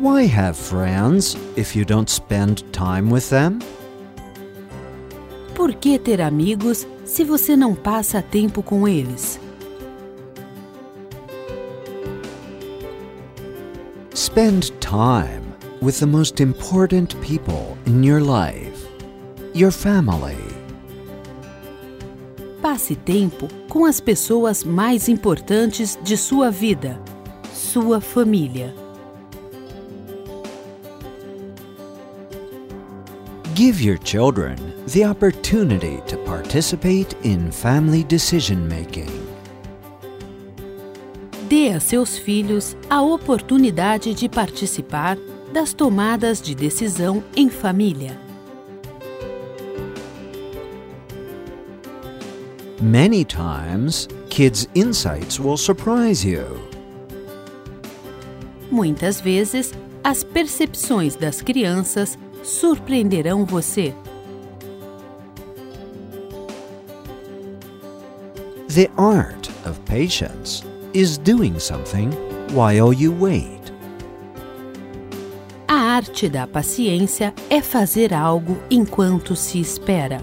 Why have friends if you don't spend time with them? Por que ter amigos se você não passa tempo com eles? Spend time with the most important people in your life your family. Passe tempo com as pessoas mais importantes de sua vida, sua família. Give your children the opportunity to participate in family decision making. Dê a seus filhos a oportunidade de participar das tomadas de decisão em família. Many times, kids' insights will surprise you. Muitas vezes, as percepções das crianças surpreenderão você. The art of patience is doing something while you wait. A arte da paciência é fazer algo enquanto se espera.